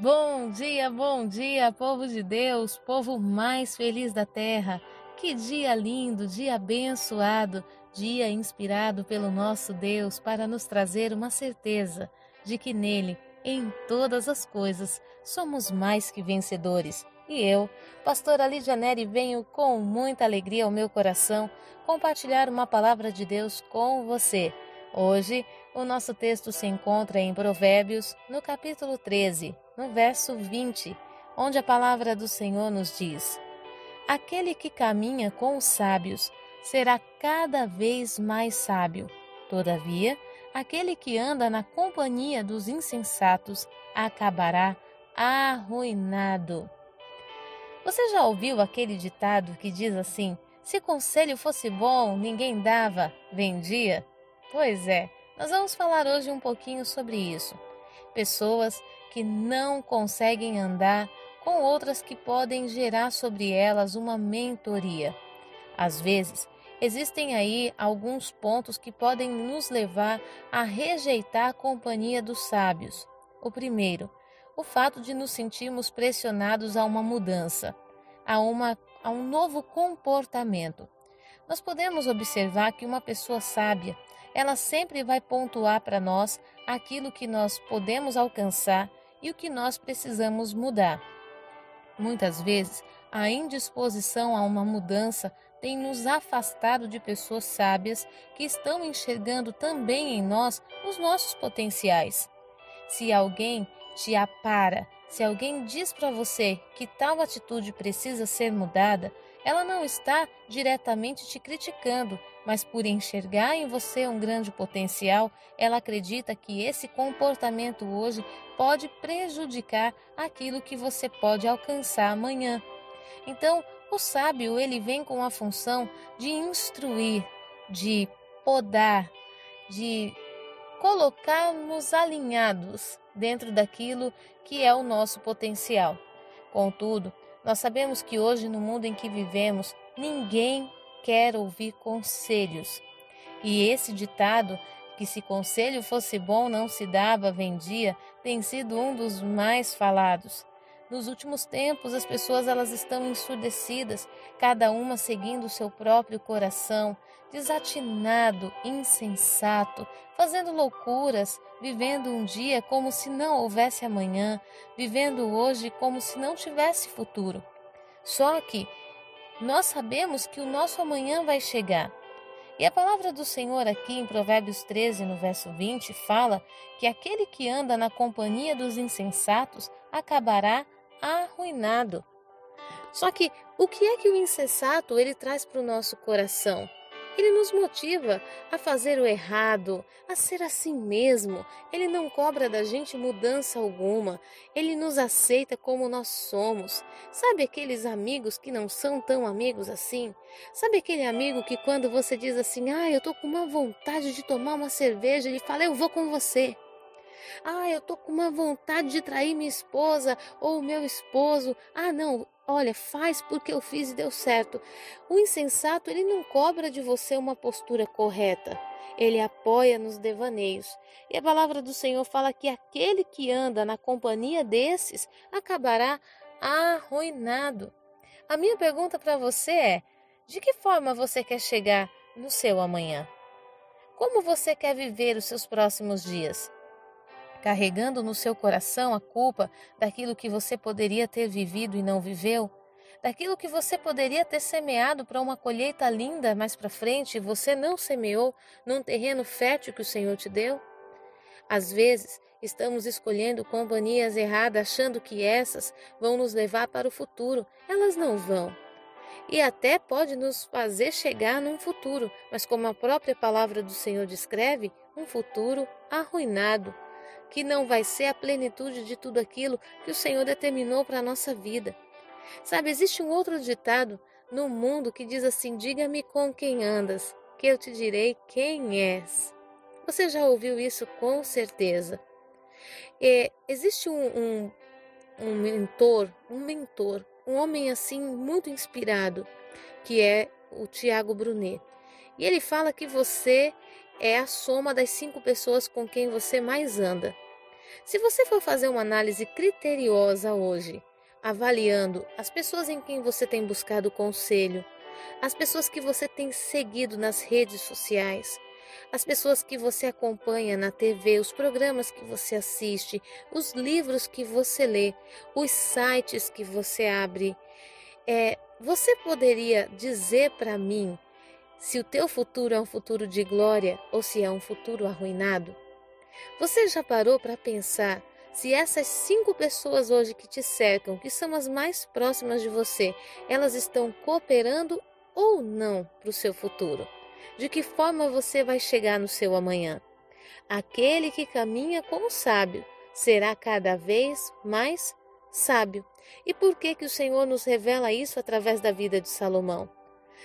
Bom dia, bom dia, povo de Deus, povo mais feliz da terra. Que dia lindo, dia abençoado, dia inspirado pelo nosso Deus para nos trazer uma certeza de que nele, em todas as coisas, somos mais que vencedores. E eu, pastora Lídia Neri, venho com muita alegria ao meu coração compartilhar uma palavra de Deus com você. Hoje, o nosso texto se encontra em Provérbios, no capítulo 13, no verso 20, onde a palavra do Senhor nos diz: Aquele que caminha com os sábios será cada vez mais sábio. Todavia, aquele que anda na companhia dos insensatos acabará arruinado. Você já ouviu aquele ditado que diz assim: se conselho fosse bom, ninguém dava, vendia? Pois é, nós vamos falar hoje um pouquinho sobre isso. Pessoas que não conseguem andar com outras que podem gerar sobre elas uma mentoria. Às vezes, existem aí alguns pontos que podem nos levar a rejeitar a companhia dos sábios. O primeiro, o fato de nos sentirmos pressionados a uma mudança, a, uma, a um novo comportamento. Nós podemos observar que uma pessoa sábia, ela sempre vai pontuar para nós aquilo que nós podemos alcançar e o que nós precisamos mudar. Muitas vezes, a indisposição a uma mudança tem nos afastado de pessoas sábias que estão enxergando também em nós os nossos potenciais. Se alguém te apara, se alguém diz para você que tal atitude precisa ser mudada, ela não está diretamente te criticando, mas por enxergar em você um grande potencial, ela acredita que esse comportamento hoje pode prejudicar aquilo que você pode alcançar amanhã. Então, o sábio, ele vem com a função de instruir, de podar, de colocar-nos alinhados dentro daquilo que é o nosso potencial. Contudo, nós sabemos que hoje, no mundo em que vivemos, ninguém quer ouvir conselhos. E esse ditado, que se conselho fosse bom não se dava, vendia, tem sido um dos mais falados. Nos últimos tempos, as pessoas elas estão ensurdecidas, cada uma seguindo o seu próprio coração, desatinado, insensato, fazendo loucuras, vivendo um dia como se não houvesse amanhã, vivendo hoje como se não tivesse futuro. Só que nós sabemos que o nosso amanhã vai chegar. E a palavra do Senhor aqui em Provérbios 13, no verso 20, fala que aquele que anda na companhia dos insensatos acabará arruinado. Só que o que é que o insensato ele traz para o nosso coração? Ele nos motiva a fazer o errado, a ser assim mesmo. Ele não cobra da gente mudança alguma. Ele nos aceita como nós somos. Sabe aqueles amigos que não são tão amigos assim? Sabe aquele amigo que quando você diz assim: "Ah, eu tô com uma vontade de tomar uma cerveja", ele fala: "Eu vou com você". Ah, eu tô com uma vontade de trair minha esposa ou meu esposo. Ah, não, olha, faz porque eu fiz e deu certo. O insensato, ele não cobra de você uma postura correta. Ele apoia nos devaneios. E a palavra do Senhor fala que aquele que anda na companhia desses acabará arruinado. A minha pergunta para você é: de que forma você quer chegar no seu amanhã? Como você quer viver os seus próximos dias? Carregando no seu coração a culpa daquilo que você poderia ter vivido e não viveu, daquilo que você poderia ter semeado para uma colheita linda mais para frente e você não semeou num terreno fértil que o Senhor te deu? Às vezes, estamos escolhendo companhias erradas achando que essas vão nos levar para o futuro. Elas não vão. E até pode nos fazer chegar num futuro, mas como a própria palavra do Senhor descreve, um futuro arruinado, que não vai ser a plenitude de tudo aquilo que o Senhor determinou para a nossa vida. Sabe, existe um outro ditado no mundo que diz assim: Diga-me com quem andas, que eu te direi quem és. Você já ouviu isso com certeza. É, existe um, um, um mentor, um mentor, um homem assim muito inspirado, que é o Tiago Brunet. E ele fala que você é a soma das cinco pessoas com quem você mais anda. Se você for fazer uma análise criteriosa hoje, avaliando as pessoas em quem você tem buscado conselho, as pessoas que você tem seguido nas redes sociais, as pessoas que você acompanha na TV, os programas que você assiste, os livros que você lê, os sites que você abre. É, você poderia dizer para mim se o teu futuro é um futuro de glória ou se é um futuro arruinado? Você já parou para pensar se essas cinco pessoas hoje que te cercam, que são as mais próximas de você, elas estão cooperando ou não para o seu futuro? De que forma você vai chegar no seu amanhã? Aquele que caminha com o sábio será cada vez mais sábio. E por que que o Senhor nos revela isso através da vida de Salomão?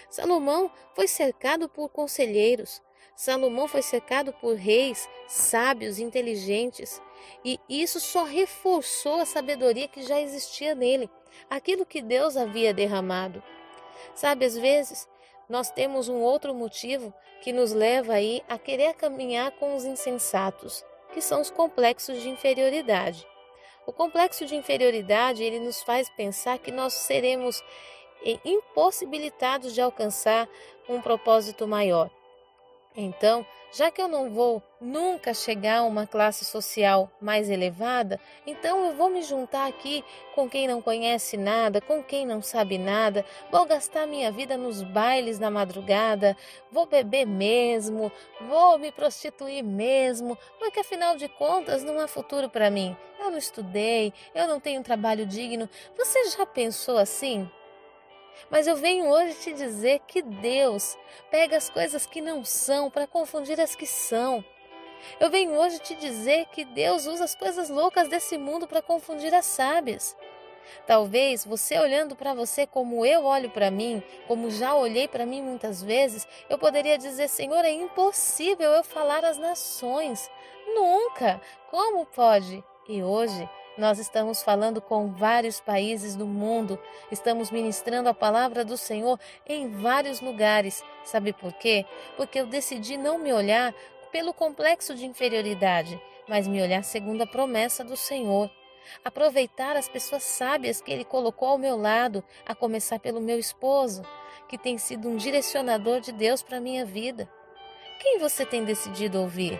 Salomão foi cercado por conselheiros. Salomão foi cercado por reis sábios, inteligentes, e isso só reforçou a sabedoria que já existia nele, aquilo que Deus havia derramado. Sabe, às vezes nós temos um outro motivo que nos leva aí a querer caminhar com os insensatos, que são os complexos de inferioridade. O complexo de inferioridade, ele nos faz pensar que nós seremos eh, impossibilitados de alcançar um propósito maior. Então, já que eu não vou nunca chegar a uma classe social mais elevada, então eu vou me juntar aqui com quem não conhece nada, com quem não sabe nada, vou gastar minha vida nos bailes na madrugada, vou beber mesmo, vou me prostituir mesmo, porque afinal de contas não há futuro para mim. Eu não estudei, eu não tenho um trabalho digno. Você já pensou assim? Mas eu venho hoje te dizer que Deus pega as coisas que não são para confundir as que são. Eu venho hoje te dizer que Deus usa as coisas loucas desse mundo para confundir as sábias. Talvez você olhando para você como eu olho para mim, como já olhei para mim muitas vezes, eu poderia dizer: Senhor, é impossível eu falar às nações. Nunca! Como pode? E hoje nós estamos falando com vários países do mundo, estamos ministrando a palavra do Senhor em vários lugares. Sabe por quê? Porque eu decidi não me olhar pelo complexo de inferioridade, mas me olhar segundo a promessa do Senhor. Aproveitar as pessoas sábias que Ele colocou ao meu lado, a começar pelo meu esposo, que tem sido um direcionador de Deus para a minha vida. Quem você tem decidido ouvir?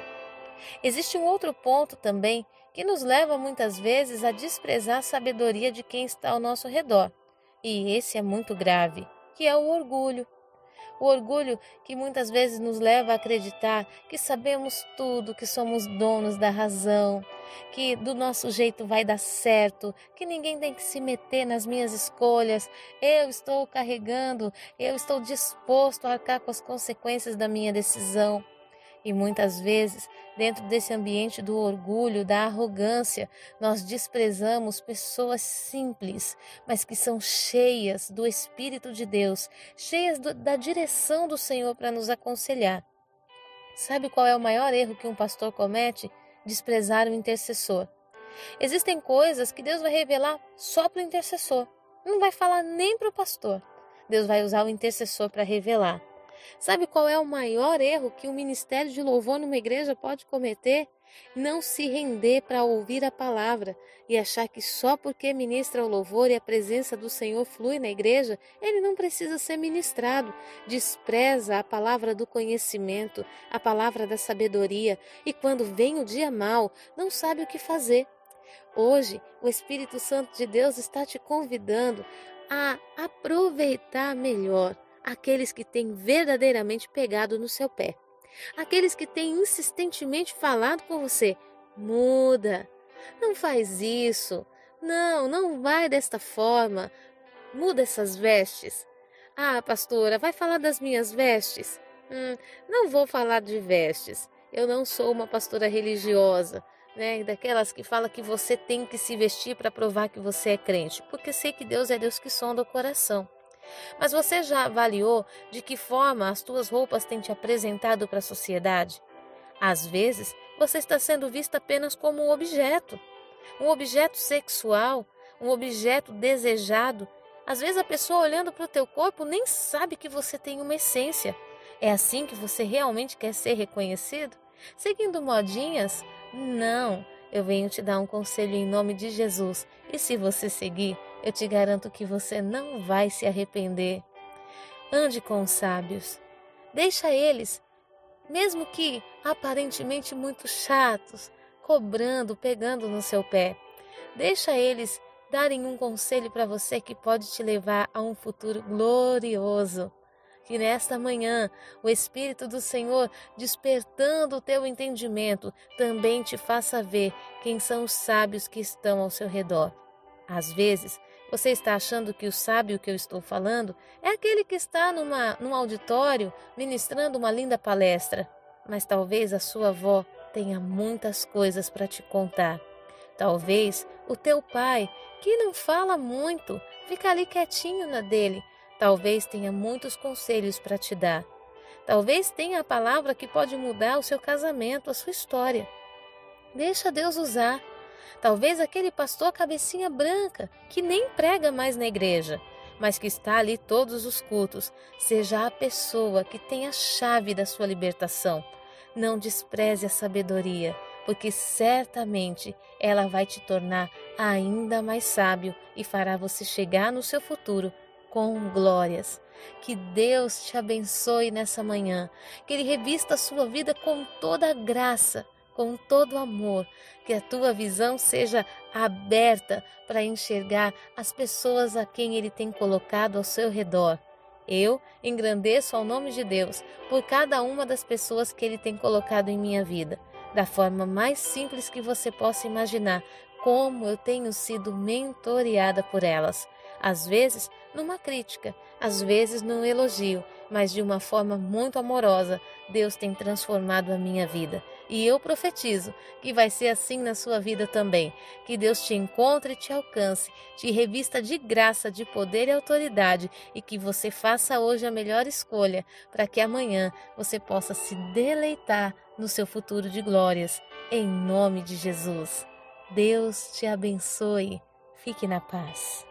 Existe um outro ponto também que nos leva muitas vezes a desprezar a sabedoria de quem está ao nosso redor. E esse é muito grave, que é o orgulho. O orgulho que muitas vezes nos leva a acreditar que sabemos tudo, que somos donos da razão, que do nosso jeito vai dar certo, que ninguém tem que se meter nas minhas escolhas. Eu estou carregando, eu estou disposto a arcar com as consequências da minha decisão. E muitas vezes, dentro desse ambiente do orgulho, da arrogância, nós desprezamos pessoas simples, mas que são cheias do Espírito de Deus, cheias do, da direção do Senhor para nos aconselhar. Sabe qual é o maior erro que um pastor comete? Desprezar o intercessor. Existem coisas que Deus vai revelar só para o intercessor. Não vai falar nem para o pastor. Deus vai usar o intercessor para revelar. Sabe qual é o maior erro que o ministério de louvor numa igreja pode cometer? Não se render para ouvir a palavra e achar que só porque ministra o louvor e a presença do Senhor flui na igreja, ele não precisa ser ministrado. Despreza a palavra do conhecimento, a palavra da sabedoria e quando vem o dia mau, não sabe o que fazer. Hoje, o Espírito Santo de Deus está te convidando a aproveitar melhor aqueles que têm verdadeiramente pegado no seu pé, aqueles que têm insistentemente falado com você: muda, não faz isso, não, não vai desta forma, muda essas vestes. Ah, pastora, vai falar das minhas vestes? Hum, não vou falar de vestes. Eu não sou uma pastora religiosa, né? Daquelas que fala que você tem que se vestir para provar que você é crente, porque sei que Deus é Deus que sonda o coração. Mas você já avaliou de que forma as tuas roupas têm te apresentado para a sociedade? Às vezes, você está sendo vista apenas como um objeto, um objeto sexual, um objeto desejado. Às vezes a pessoa olhando para o teu corpo nem sabe que você tem uma essência. É assim que você realmente quer ser reconhecido? Seguindo modinhas? Não. eu venho te dar um conselho em nome de Jesus. E se você seguir, eu te garanto que você não vai se arrepender. Ande com os sábios. Deixa eles, mesmo que aparentemente muito chatos, cobrando, pegando no seu pé. Deixa eles darem um conselho para você que pode te levar a um futuro glorioso. Que nesta manhã o Espírito do Senhor, despertando o teu entendimento, também te faça ver quem são os sábios que estão ao seu redor. Às vezes, você está achando que o sábio que eu estou falando é aquele que está numa, num auditório ministrando uma linda palestra, mas talvez a sua avó tenha muitas coisas para te contar. Talvez o teu pai, que não fala muito, fica ali quietinho na dele, talvez tenha muitos conselhos para te dar. Talvez tenha a palavra que pode mudar o seu casamento, a sua história. Deixa Deus usar. Talvez aquele pastor cabecinha branca, que nem prega mais na igreja, mas que está ali todos os cultos, seja a pessoa que tem a chave da sua libertação. Não despreze a sabedoria, porque certamente ela vai te tornar ainda mais sábio e fará você chegar no seu futuro com glórias. Que Deus te abençoe nessa manhã, que Ele revista a sua vida com toda a graça, com todo amor, que a tua visão seja aberta para enxergar as pessoas a quem Ele tem colocado ao seu redor eu engrandeço ao nome de Deus por cada uma das pessoas que Ele tem colocado em minha vida, da forma mais simples que você possa imaginar, como eu tenho sido mentoreada por elas. Às vezes numa crítica, às vezes num elogio, mas de uma forma muito amorosa, Deus tem transformado a minha vida. E eu profetizo que vai ser assim na sua vida também. Que Deus te encontre e te alcance, te revista de graça, de poder e autoridade e que você faça hoje a melhor escolha para que amanhã você possa se deleitar no seu futuro de glórias. Em nome de Jesus. Deus te abençoe. Fique na paz.